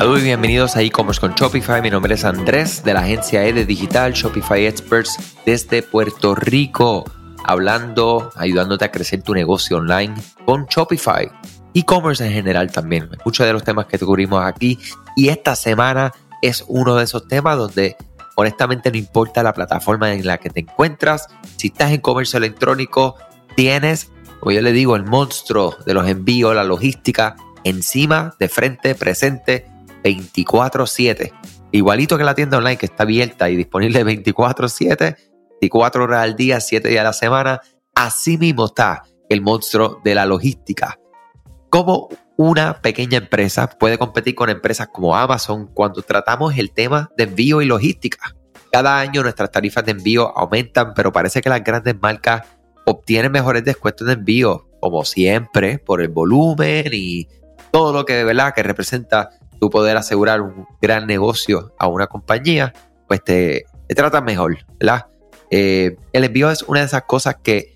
Saludos y bienvenidos a e-commerce con Shopify. Mi nombre es Andrés de la agencia E de Digital Shopify Experts desde Puerto Rico, hablando, ayudándote a crecer tu negocio online con Shopify. E-commerce en general también. Muchos de los temas que cubrimos aquí y esta semana es uno de esos temas donde honestamente no importa la plataforma en la que te encuentras. Si estás en comercio electrónico, tienes, como yo le digo, el monstruo de los envíos, la logística encima, de frente, presente 24/7. Igualito que la tienda online que está abierta y disponible 24/7, 24 horas al día, 7 días a la semana. Así mismo está el monstruo de la logística. ¿Cómo una pequeña empresa puede competir con empresas como Amazon cuando tratamos el tema de envío y logística? Cada año nuestras tarifas de envío aumentan, pero parece que las grandes marcas obtienen mejores descuentos de envío, como siempre, por el volumen y todo lo que, ¿verdad? que representa tu poder asegurar un gran negocio a una compañía, pues te, te mejor, ¿verdad? Eh, el envío es una de esas cosas que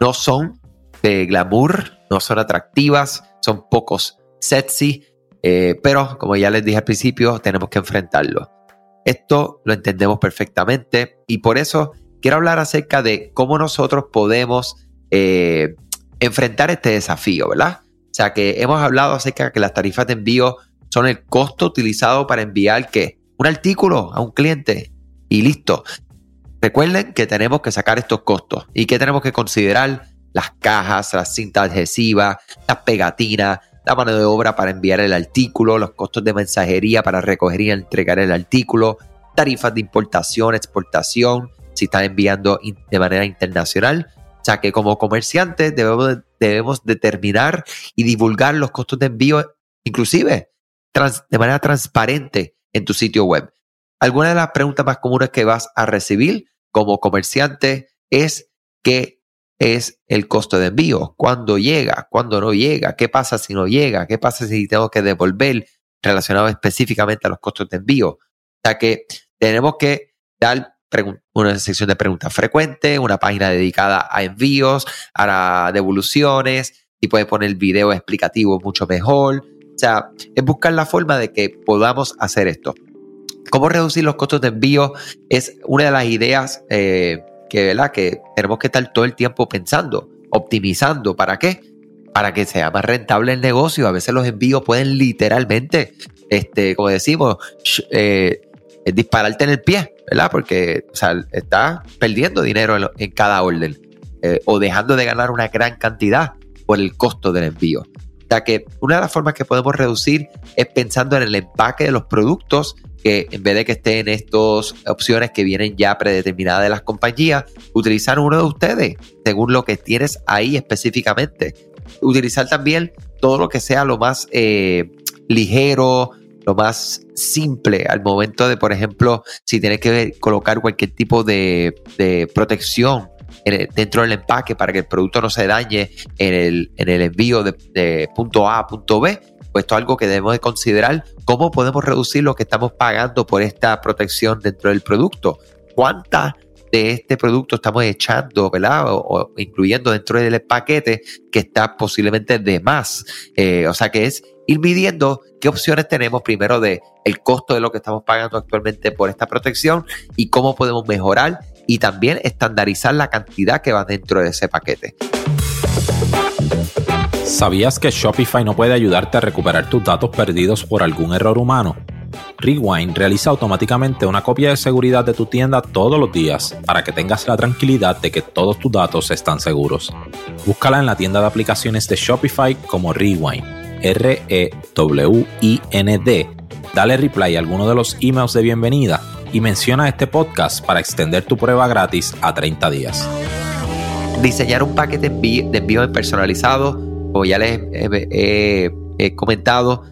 no son de glamour, no son atractivas, son pocos sexy, eh, pero como ya les dije al principio, tenemos que enfrentarlo. Esto lo entendemos perfectamente y por eso quiero hablar acerca de cómo nosotros podemos eh, enfrentar este desafío, ¿verdad? O sea que hemos hablado acerca de que las tarifas de envío son el costo utilizado para enviar ¿qué? un artículo a un cliente y listo. Recuerden que tenemos que sacar estos costos y que tenemos que considerar las cajas, las cintas adhesivas, las pegatinas, la mano de obra para enviar el artículo, los costos de mensajería para recoger y entregar el artículo, tarifas de importación, exportación, si están enviando de manera internacional. O sea que como comerciantes debemos, debemos determinar y divulgar los costos de envío, inclusive de manera transparente en tu sitio web. Algunas de las preguntas más comunes que vas a recibir como comerciante es qué es el costo de envío, cuándo llega, cuándo no llega, qué pasa si no llega, qué pasa si tengo que devolver relacionado específicamente a los costos de envío. O sea que tenemos que dar una sección de preguntas frecuentes, una página dedicada a envíos, a devoluciones, y puedes poner video explicativo mucho mejor. O sea, es buscar la forma de que podamos hacer esto. ¿Cómo reducir los costos de envío? Es una de las ideas eh, que, ¿verdad? que tenemos que estar todo el tiempo pensando, optimizando. ¿Para qué? Para que sea más rentable el negocio. A veces los envíos pueden literalmente, este, como decimos, eh, dispararte en el pie, ¿verdad? Porque o sea, estás perdiendo dinero en, cada orden eh, o dejando de ganar una gran cantidad por el costo del envío que una de las formas que podemos reducir es pensando en el empaque de los productos, que en vez de que estén estas opciones que vienen ya predeterminadas de las compañías, utilizar uno de ustedes según lo que tienes ahí específicamente. Utilizar también todo lo que sea lo más eh, ligero, lo más simple al momento de, por ejemplo, si tienes que colocar cualquier tipo de, de protección dentro del empaque para que el producto no se dañe en el, en el envío de, punto A a punto B, pues esto es algo que debemos de considerar, cómo podemos reducir lo que estamos pagando por esta protección dentro del producto. ¿Cuánta de este producto estamos echando, ¿verdad? O, incluyendo dentro del paquete que está posiblemente de más. Eh, o sea que es ir midiendo qué opciones tenemos primero de el costo de lo que estamos pagando actualmente por esta protección y cómo podemos mejorar y también estandarizar la cantidad que va dentro de ese paquete. ¿Sabías que Shopify no puede ayudarte a recuperar tus datos perdidos por algún error humano? Rewind realiza automáticamente una copia de seguridad de tu tienda todos los días para que tengas la tranquilidad de que todos tus datos están seguros. Búscala en la tienda de aplicaciones de Shopify como Rewind, R-E-W-I-N-D. Dale reply a alguno de los emails de bienvenida y menciona este podcast para extender tu prueba gratis a 30 días. Diseñar un paquete de envío personalizado, como ya les he, comentado,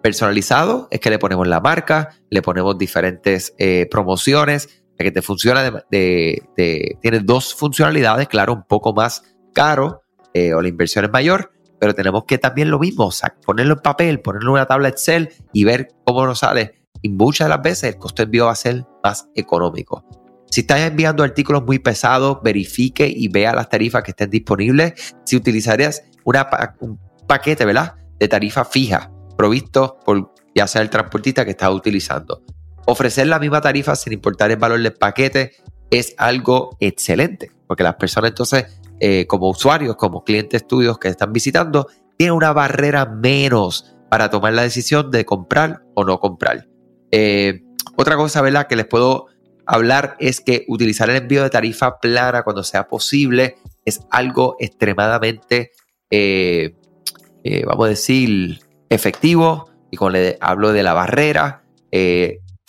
personalizado es que le ponemos la marca, le ponemos diferentes eh, promociones, que te funciona tiene dos funcionalidades, claro, un poco más caro eh, o la inversión es mayor, pero tenemos que también lo mismo, ponerlo en papel, ponerlo en una tabla Excel y ver cómo nos sale y muchas de las veces el costo de envío va a ser más económico. Si estás enviando artículos muy pesados, verifique y vea las tarifas que estén disponibles. Si utilizarías un paquete, ¿verdad? De tarifa fija, provisto por ya sea el transportista que estás utilizando. Ofrecer la misma tarifa sin importar el valor del paquete es algo excelente, porque las personas entonces, eh, como usuarios, como clientes tuyos que están visitando, tienen una barrera menos para tomar la decisión de comprar o no comprar. Eh, otra cosa, ¿verdad? Que les puedo hablar es que utilizar el envío de tarifa plana cuando sea posible es algo extremadamente, eh, vamos a decir, efectivo. Y cuando le hablo de la barrera,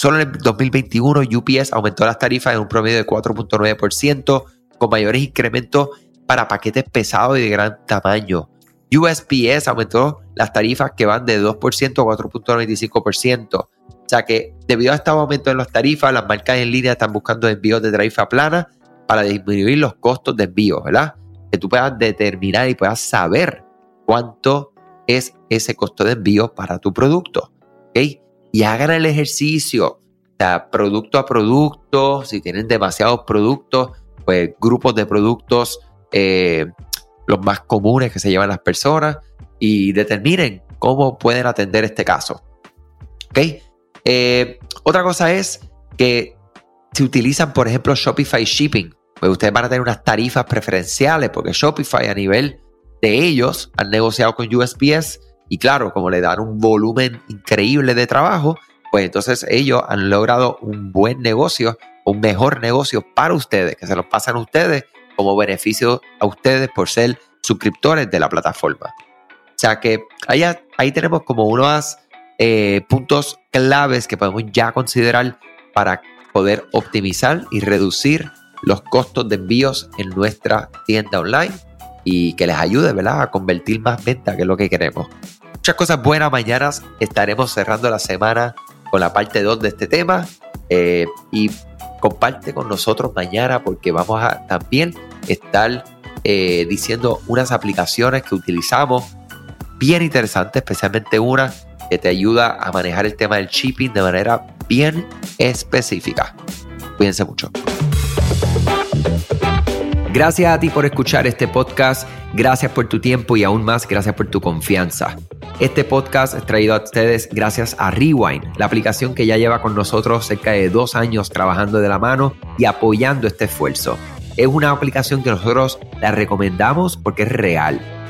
Solo en el 2021 UPS aumentó las tarifas en un promedio de 4.9%, con mayores incrementos para paquetes pesados y de gran tamaño. USPS aumentó las tarifas que van de 2% a 4.95%. Sea que debido a este aumento en las tarifas, las marcas en línea están buscando envíos de tarifa plana para disminuir los costos de envío, ¿verdad? Que tú puedas determinar y puedas saber cuánto es ese costo de envío para tu producto. ¿ok? y hagan el ejercicio, o sea, producto a producto, si tienen demasiados productos, pues grupos de productos, eh, los más comunes que se llevan las personas, y determinen cómo pueden atender este caso. ¿Ok? Eh, otra cosa es que si utilizan, por ejemplo, Shopify Shipping, pues ustedes van a tener unas tarifas preferenciales, porque Shopify a nivel de ellos han negociado con USPS y claro, como le dan un volumen increíble de trabajo, pues entonces ellos han logrado un buen negocio, un mejor negocio para ustedes, que se los pasan a ustedes como beneficio a ustedes por ser suscriptores de la plataforma. O sea que ahí, ahí tenemos como unos eh, puntos claves que podemos ya considerar para poder optimizar y reducir los costos de envíos en nuestra tienda online y que les ayude ¿verdad? a convertir más venta, que es lo que queremos muchas cosas buenas. Mañana estaremos cerrando la semana con la parte 2 de este tema. Eh, y comparte con nosotros mañana porque vamos a también estar eh, diciendo unas aplicaciones que utilizamos bien interesantes, especialmente una que te ayuda a manejar el tema del shipping de manera bien específica. Cuídense mucho. Gracias a ti por escuchar este podcast, gracias por tu tiempo y aún más gracias por tu confianza. Este podcast es traído a ustedes gracias a Rewind, la aplicación que ya lleva con nosotros cerca de dos años trabajando de la mano y apoyando este esfuerzo. Es una aplicación que nosotros la recomendamos porque es real